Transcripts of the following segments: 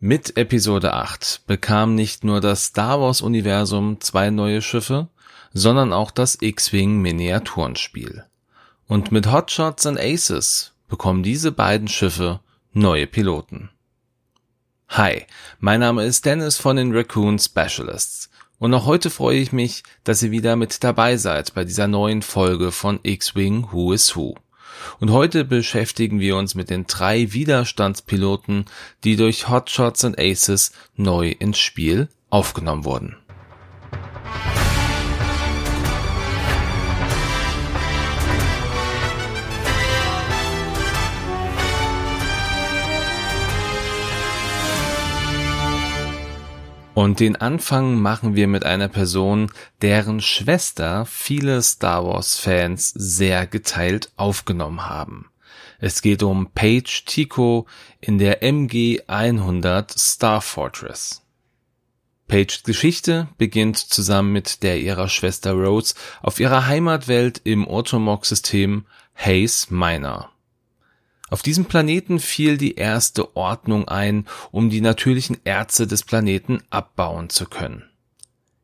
Mit Episode 8 bekam nicht nur das Star Wars Universum zwei neue Schiffe, sondern auch das X-Wing Miniaturenspiel. Und mit Hotshots and Aces bekommen diese beiden Schiffe neue Piloten. Hi, mein Name ist Dennis von den Raccoon Specialists und auch heute freue ich mich, dass ihr wieder mit dabei seid bei dieser neuen Folge von X-Wing Who is Who. Und heute beschäftigen wir uns mit den drei Widerstandspiloten, die durch Hotshots and Aces neu ins Spiel aufgenommen wurden. Und den Anfang machen wir mit einer Person, deren Schwester viele Star Wars Fans sehr geteilt aufgenommen haben. Es geht um Paige Tico in der MG 100 Star Fortress. Paiges Geschichte beginnt zusammen mit der ihrer Schwester Rose auf ihrer Heimatwelt im Otomok-System Haze Minor. Auf diesem Planeten fiel die erste Ordnung ein, um die natürlichen Erze des Planeten abbauen zu können.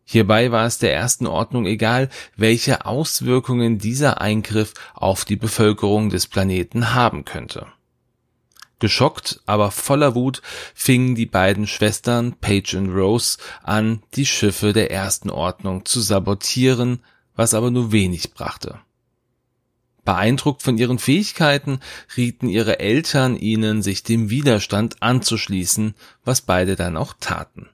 Hierbei war es der ersten Ordnung egal, welche Auswirkungen dieser Eingriff auf die Bevölkerung des Planeten haben könnte. Geschockt, aber voller Wut fingen die beiden Schwestern Paige und Rose an, die Schiffe der ersten Ordnung zu sabotieren, was aber nur wenig brachte. Beeindruckt von ihren Fähigkeiten rieten ihre Eltern ihnen, sich dem Widerstand anzuschließen, was beide dann auch taten.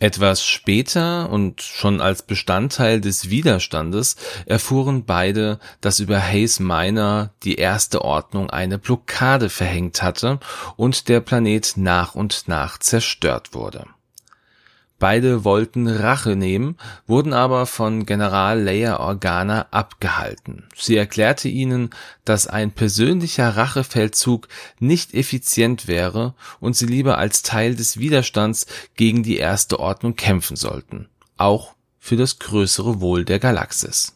Etwas später und schon als Bestandteil des Widerstandes erfuhren beide, dass über Hayes Minor die erste Ordnung eine Blockade verhängt hatte und der Planet nach und nach zerstört wurde. Beide wollten Rache nehmen, wurden aber von General Leia Organa abgehalten. Sie erklärte ihnen, dass ein persönlicher Rachefeldzug nicht effizient wäre und sie lieber als Teil des Widerstands gegen die Erste Ordnung kämpfen sollten, auch für das größere Wohl der Galaxis.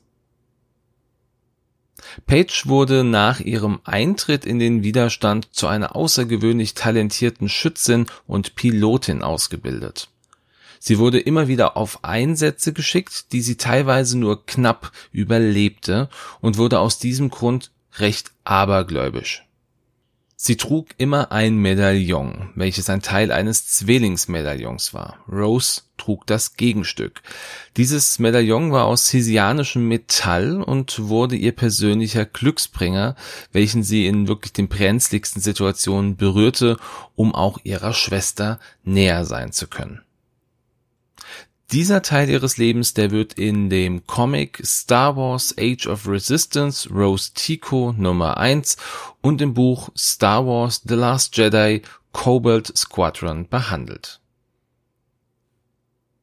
Page wurde nach ihrem Eintritt in den Widerstand zu einer außergewöhnlich talentierten Schützin und Pilotin ausgebildet. Sie wurde immer wieder auf Einsätze geschickt, die sie teilweise nur knapp überlebte und wurde aus diesem Grund recht abergläubisch. Sie trug immer ein Medaillon, welches ein Teil eines Zwillingsmedaillons war. Rose trug das Gegenstück. Dieses Medaillon war aus hesianischem Metall und wurde ihr persönlicher Glücksbringer, welchen sie in wirklich den brenzligsten Situationen berührte, um auch ihrer Schwester näher sein zu können. Dieser Teil ihres Lebens, der wird in dem Comic Star Wars Age of Resistance Rose Tico Nummer 1 und im Buch Star Wars The Last Jedi Cobalt Squadron behandelt.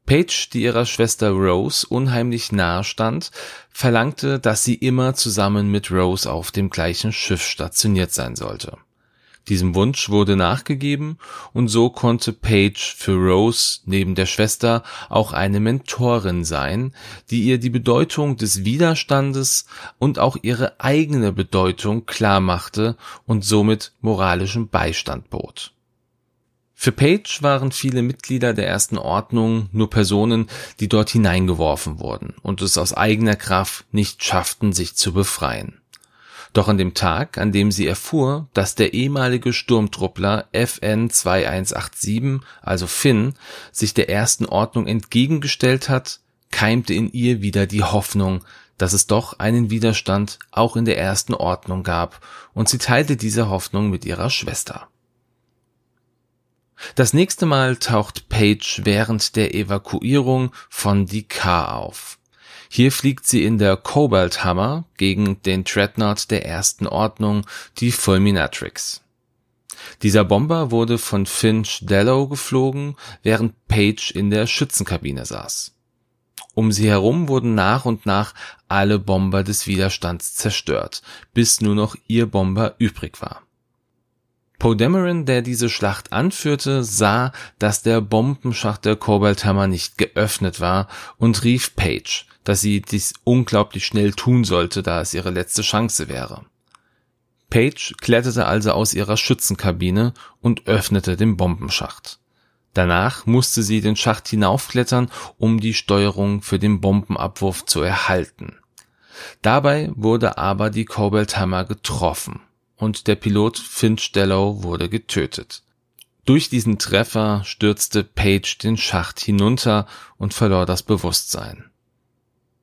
Paige, die ihrer Schwester Rose unheimlich nahe stand, verlangte, dass sie immer zusammen mit Rose auf dem gleichen Schiff stationiert sein sollte. Diesem Wunsch wurde nachgegeben und so konnte Paige für Rose neben der Schwester auch eine Mentorin sein, die ihr die Bedeutung des Widerstandes und auch ihre eigene Bedeutung klar machte und somit moralischen Beistand bot. Für Page waren viele Mitglieder der ersten Ordnung nur Personen, die dort hineingeworfen wurden und es aus eigener Kraft nicht schafften, sich zu befreien. Doch an dem Tag, an dem sie erfuhr, dass der ehemalige Sturmtruppler FN 2187, also Finn, sich der ersten Ordnung entgegengestellt hat, keimte in ihr wieder die Hoffnung, dass es doch einen Widerstand auch in der ersten Ordnung gab, und sie teilte diese Hoffnung mit ihrer Schwester. Das nächste Mal taucht Paige während der Evakuierung von Dikar auf. Hier fliegt sie in der Cobalt Hammer gegen den Dreadnought der ersten Ordnung, die Fulminatrix. Dieser Bomber wurde von Finch Dello geflogen, während Page in der Schützenkabine saß. Um sie herum wurden nach und nach alle Bomber des Widerstands zerstört, bis nur noch ihr Bomber übrig war. Poe Dameron, der diese Schlacht anführte, sah, dass der Bombenschacht der Cobalt Hammer nicht geöffnet war und rief Page, dass sie dies unglaublich schnell tun sollte, da es ihre letzte Chance wäre. Paige kletterte also aus ihrer Schützenkabine und öffnete den Bombenschacht. Danach musste sie den Schacht hinaufklettern, um die Steuerung für den Bombenabwurf zu erhalten. Dabei wurde aber die Cobalt Hammer getroffen und der Pilot Finch Dellow wurde getötet. Durch diesen Treffer stürzte Page den Schacht hinunter und verlor das Bewusstsein.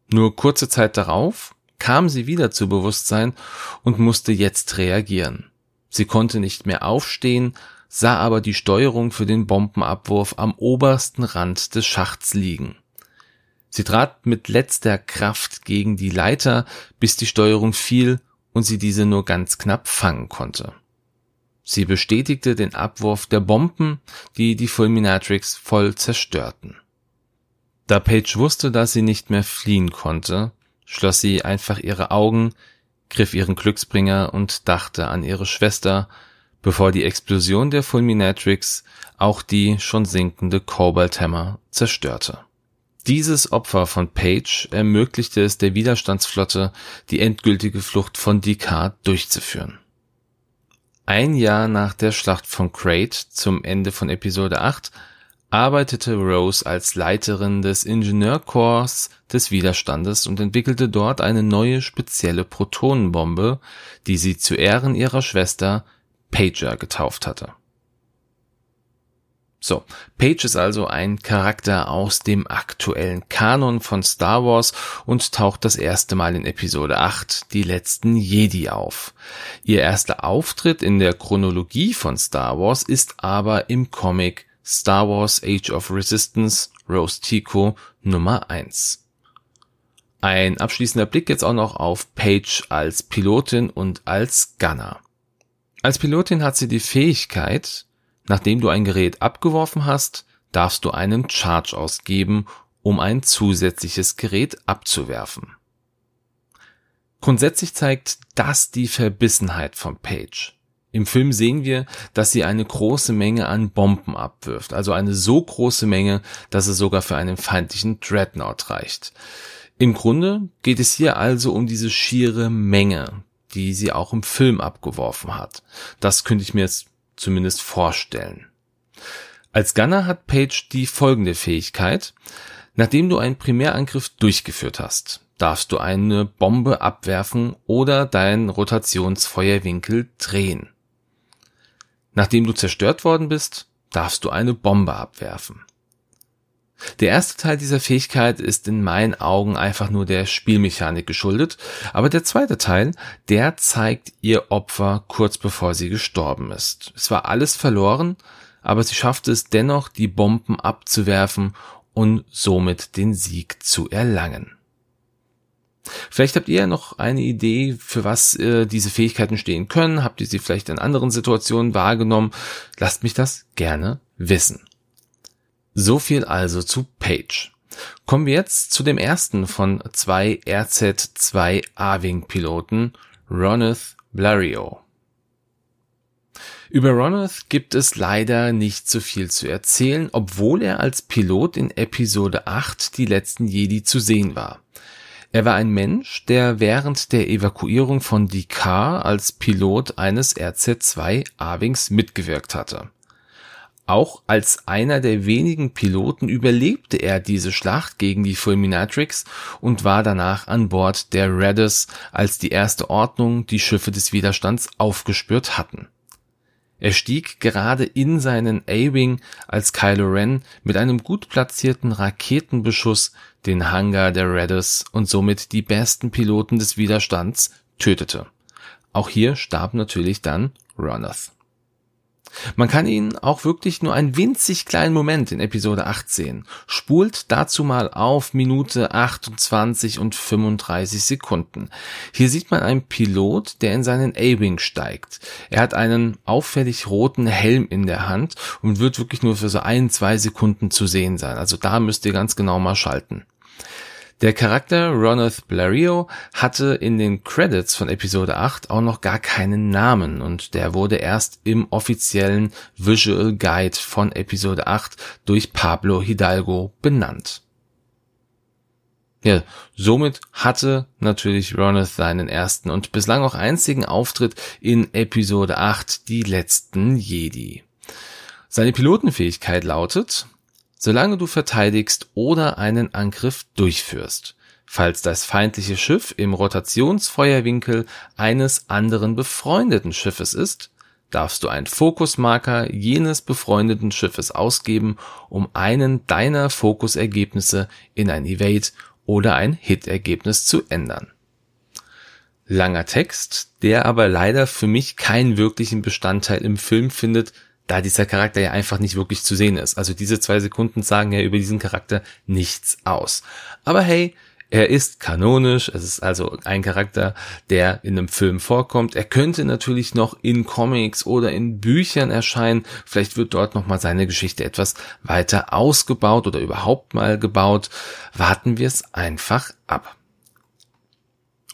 Nur kurze Zeit darauf kam sie wieder zu Bewusstsein und musste jetzt reagieren. Sie konnte nicht mehr aufstehen, sah aber die Steuerung für den Bombenabwurf am obersten Rand des Schachts liegen. Sie trat mit letzter Kraft gegen die Leiter, bis die Steuerung fiel und sie diese nur ganz knapp fangen konnte. Sie bestätigte den Abwurf der Bomben, die die Fulminatrix voll zerstörten. Da Paige wusste, dass sie nicht mehr fliehen konnte, schloss sie einfach ihre Augen, griff ihren Glücksbringer und dachte an ihre Schwester, bevor die Explosion der Fulminatrix auch die schon sinkende Cobalt Hammer zerstörte. Dieses Opfer von Page ermöglichte es der Widerstandsflotte, die endgültige Flucht von Descartes durchzuführen. Ein Jahr nach der Schlacht von Crate zum Ende von Episode 8 arbeitete Rose als Leiterin des Ingenieurkorps des Widerstandes und entwickelte dort eine neue spezielle Protonenbombe, die sie zu Ehren ihrer Schwester Pager getauft hatte. So, Page ist also ein Charakter aus dem aktuellen Kanon von Star Wars und taucht das erste Mal in Episode 8, die letzten Jedi auf. Ihr erster Auftritt in der Chronologie von Star Wars ist aber im Comic Star Wars Age of Resistance Rose Tico Nummer 1. Ein abschließender Blick jetzt auch noch auf Paige als Pilotin und als Gunner. Als Pilotin hat sie die Fähigkeit, nachdem du ein Gerät abgeworfen hast, darfst du einen Charge ausgeben, um ein zusätzliches Gerät abzuwerfen. Grundsätzlich zeigt das die Verbissenheit von Paige. Im Film sehen wir, dass sie eine große Menge an Bomben abwirft, also eine so große Menge, dass es sogar für einen feindlichen Dreadnought reicht. Im Grunde geht es hier also um diese schiere Menge, die sie auch im Film abgeworfen hat. Das könnte ich mir jetzt zumindest vorstellen. Als Gunner hat Page die folgende Fähigkeit. Nachdem du einen Primärangriff durchgeführt hast, darfst du eine Bombe abwerfen oder deinen Rotationsfeuerwinkel drehen. Nachdem du zerstört worden bist, darfst du eine Bombe abwerfen. Der erste Teil dieser Fähigkeit ist in meinen Augen einfach nur der Spielmechanik geschuldet, aber der zweite Teil, der zeigt ihr Opfer kurz bevor sie gestorben ist. Es war alles verloren, aber sie schaffte es dennoch, die Bomben abzuwerfen und somit den Sieg zu erlangen. Vielleicht habt ihr noch eine Idee, für was äh, diese Fähigkeiten stehen können. Habt ihr sie vielleicht in anderen Situationen wahrgenommen? Lasst mich das gerne wissen. So viel also zu Page. Kommen wir jetzt zu dem ersten von zwei RZ-2 A-Wing-Piloten, Roneth Blario. Über Roneth gibt es leider nicht so viel zu erzählen, obwohl er als Pilot in Episode 8 die letzten Jedi zu sehen war. Er war ein Mensch, der während der Evakuierung von Dikar als Pilot eines RZ-2 A-Wings mitgewirkt hatte. Auch als einer der wenigen Piloten überlebte er diese Schlacht gegen die Fulminatrix und war danach an Bord der Raddus, als die Erste Ordnung die Schiffe des Widerstands aufgespürt hatten. Er stieg gerade in seinen A-Wing, als Kylo Ren mit einem gut platzierten Raketenbeschuss den Hangar der Raiders und somit die besten Piloten des Widerstands tötete. Auch hier starb natürlich dann Ronoth. Man kann ihn auch wirklich nur einen winzig kleinen Moment in Episode 8 sehen. Spult dazu mal auf Minute 28 und 35 Sekunden. Hier sieht man einen Pilot, der in seinen A-Wing steigt. Er hat einen auffällig roten Helm in der Hand und wird wirklich nur für so ein, zwei Sekunden zu sehen sein. Also da müsst ihr ganz genau mal schalten. Der Charakter Roneth Blario hatte in den Credits von Episode 8 auch noch gar keinen Namen und der wurde erst im offiziellen Visual Guide von Episode 8 durch Pablo Hidalgo benannt. Ja, somit hatte natürlich Roneth seinen ersten und bislang auch einzigen Auftritt in Episode 8, die letzten Jedi. Seine Pilotenfähigkeit lautet, solange du verteidigst oder einen Angriff durchführst, falls das feindliche Schiff im Rotationsfeuerwinkel eines anderen befreundeten Schiffes ist, darfst du einen Fokusmarker jenes befreundeten Schiffes ausgeben, um einen deiner Fokusergebnisse in ein Evade oder ein Hit-Ergebnis zu ändern. Langer Text, der aber leider für mich keinen wirklichen Bestandteil im Film findet, da dieser Charakter ja einfach nicht wirklich zu sehen ist. Also diese zwei Sekunden sagen ja über diesen Charakter nichts aus. Aber hey, er ist kanonisch, es ist also ein Charakter, der in einem Film vorkommt. Er könnte natürlich noch in Comics oder in Büchern erscheinen. Vielleicht wird dort nochmal seine Geschichte etwas weiter ausgebaut oder überhaupt mal gebaut. Warten wir es einfach ab.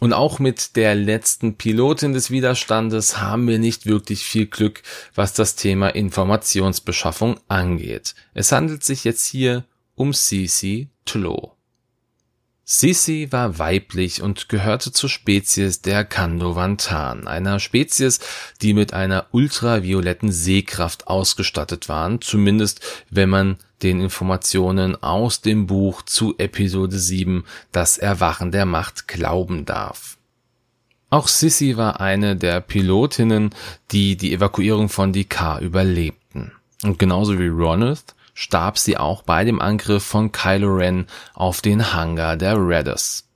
Und auch mit der letzten Pilotin des Widerstandes haben wir nicht wirklich viel Glück, was das Thema Informationsbeschaffung angeht. Es handelt sich jetzt hier um Cici Tlo. Sisi war weiblich und gehörte zur Spezies der Kandovantan, einer Spezies, die mit einer ultravioletten Sehkraft ausgestattet waren, zumindest wenn man den Informationen aus dem Buch zu Episode 7 Das Erwachen der Macht glauben darf. Auch Sissy war eine der Pilotinnen, die die Evakuierung von Dikar überlebten. Und genauso wie Ronald starb sie auch bei dem Angriff von Kylo Ren auf den Hangar der Raiders.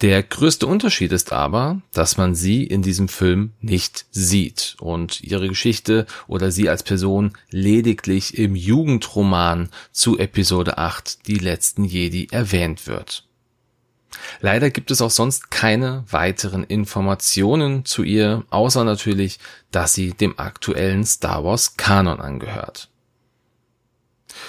Der größte Unterschied ist aber, dass man sie in diesem Film nicht sieht und ihre Geschichte oder sie als Person lediglich im Jugendroman zu Episode 8 Die letzten Jedi erwähnt wird. Leider gibt es auch sonst keine weiteren Informationen zu ihr, außer natürlich, dass sie dem aktuellen Star Wars Kanon angehört.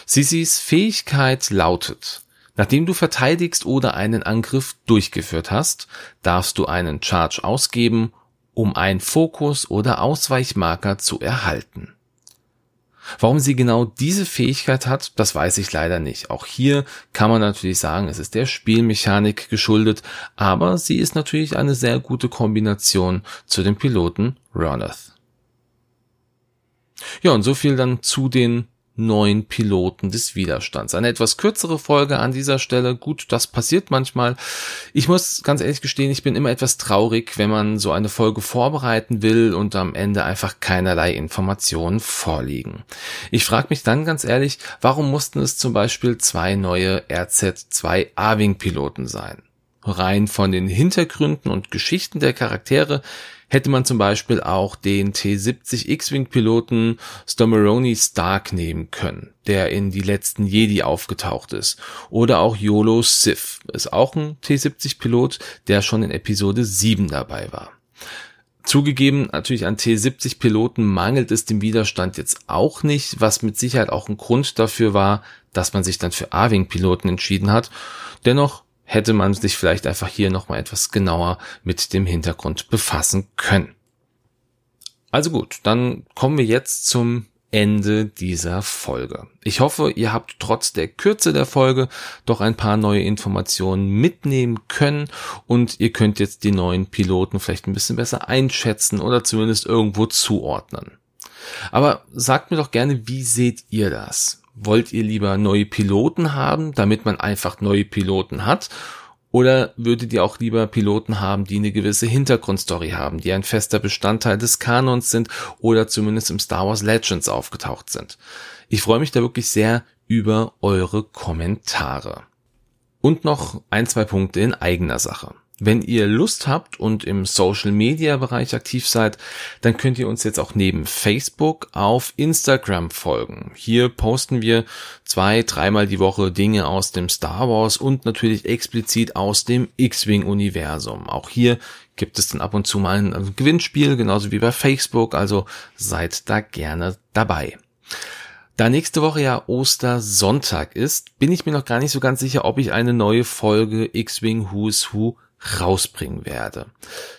Sissis Fähigkeit lautet, nachdem du verteidigst oder einen Angriff durchgeführt hast, darfst du einen Charge ausgeben, um einen Fokus oder Ausweichmarker zu erhalten. Warum sie genau diese Fähigkeit hat, das weiß ich leider nicht. Auch hier kann man natürlich sagen, es ist der Spielmechanik geschuldet, aber sie ist natürlich eine sehr gute Kombination zu dem Piloten Roneth. Ja, und so viel dann zu den neun Piloten des Widerstands. Eine etwas kürzere Folge an dieser Stelle. Gut, das passiert manchmal. Ich muss ganz ehrlich gestehen, ich bin immer etwas traurig, wenn man so eine Folge vorbereiten will und am Ende einfach keinerlei Informationen vorliegen. Ich frage mich dann ganz ehrlich, warum mussten es zum Beispiel zwei neue RZ2 A-Wing Piloten sein? Rein von den Hintergründen und Geschichten der Charaktere hätte man zum Beispiel auch den T-70 X-Wing-Piloten Stomeroni Stark nehmen können, der in die letzten Jedi aufgetaucht ist. Oder auch Yolo Sith, ist auch ein T-70-Pilot, der schon in Episode 7 dabei war. Zugegeben, natürlich an T-70-Piloten mangelt es dem Widerstand jetzt auch nicht, was mit Sicherheit auch ein Grund dafür war, dass man sich dann für A-Wing-Piloten entschieden hat. Dennoch hätte man sich vielleicht einfach hier nochmal etwas genauer mit dem Hintergrund befassen können. Also gut, dann kommen wir jetzt zum Ende dieser Folge. Ich hoffe, ihr habt trotz der Kürze der Folge doch ein paar neue Informationen mitnehmen können und ihr könnt jetzt die neuen Piloten vielleicht ein bisschen besser einschätzen oder zumindest irgendwo zuordnen. Aber sagt mir doch gerne, wie seht ihr das? Wollt ihr lieber neue Piloten haben, damit man einfach neue Piloten hat? Oder würdet ihr auch lieber Piloten haben, die eine gewisse Hintergrundstory haben, die ein fester Bestandteil des Kanons sind oder zumindest im Star Wars Legends aufgetaucht sind? Ich freue mich da wirklich sehr über eure Kommentare. Und noch ein, zwei Punkte in eigener Sache. Wenn ihr Lust habt und im Social Media Bereich aktiv seid, dann könnt ihr uns jetzt auch neben Facebook auf Instagram folgen. Hier posten wir zwei, dreimal die Woche Dinge aus dem Star Wars und natürlich explizit aus dem X-Wing Universum. Auch hier gibt es dann ab und zu mal ein Gewinnspiel, genauso wie bei Facebook, also seid da gerne dabei. Da nächste Woche ja Ostersonntag ist, bin ich mir noch gar nicht so ganz sicher, ob ich eine neue Folge X-Wing Who's Who rausbringen werde.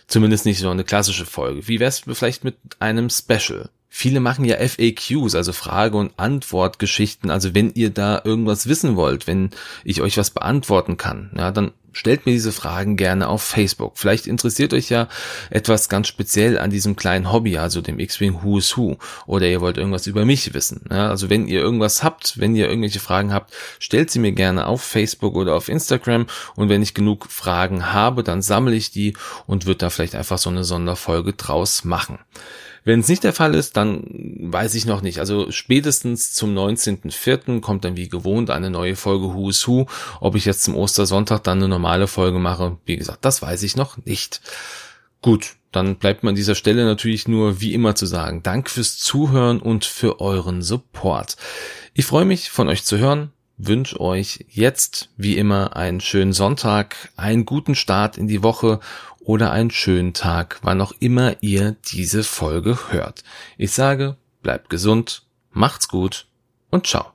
Zumindest nicht so eine klassische Folge. Wie wär's vielleicht mit einem Special? Viele machen ja FAQs, also Frage- und Antwortgeschichten. Also wenn ihr da irgendwas wissen wollt, wenn ich euch was beantworten kann, ja, dann stellt mir diese Fragen gerne auf Facebook. Vielleicht interessiert euch ja etwas ganz speziell an diesem kleinen Hobby, also dem X-Wing Who is Who, oder ihr wollt irgendwas über mich wissen. Ja, also wenn ihr irgendwas habt, wenn ihr irgendwelche Fragen habt, stellt sie mir gerne auf Facebook oder auf Instagram und wenn ich genug Fragen habe, dann sammle ich die und wird da vielleicht einfach so eine Sonderfolge draus machen. Wenn es nicht der Fall ist, dann weiß ich noch nicht. Also spätestens zum 19.04. kommt dann wie gewohnt eine neue Folge Who is Who. Ob ich jetzt zum Ostersonntag dann eine normale Folge mache, wie gesagt, das weiß ich noch nicht. Gut, dann bleibt mir an dieser Stelle natürlich nur wie immer zu sagen, Dank fürs Zuhören und für euren Support. Ich freue mich von euch zu hören, wünsche euch jetzt wie immer einen schönen Sonntag, einen guten Start in die Woche oder einen schönen Tag, wann auch immer ihr diese Folge hört. Ich sage, bleibt gesund, macht's gut und ciao.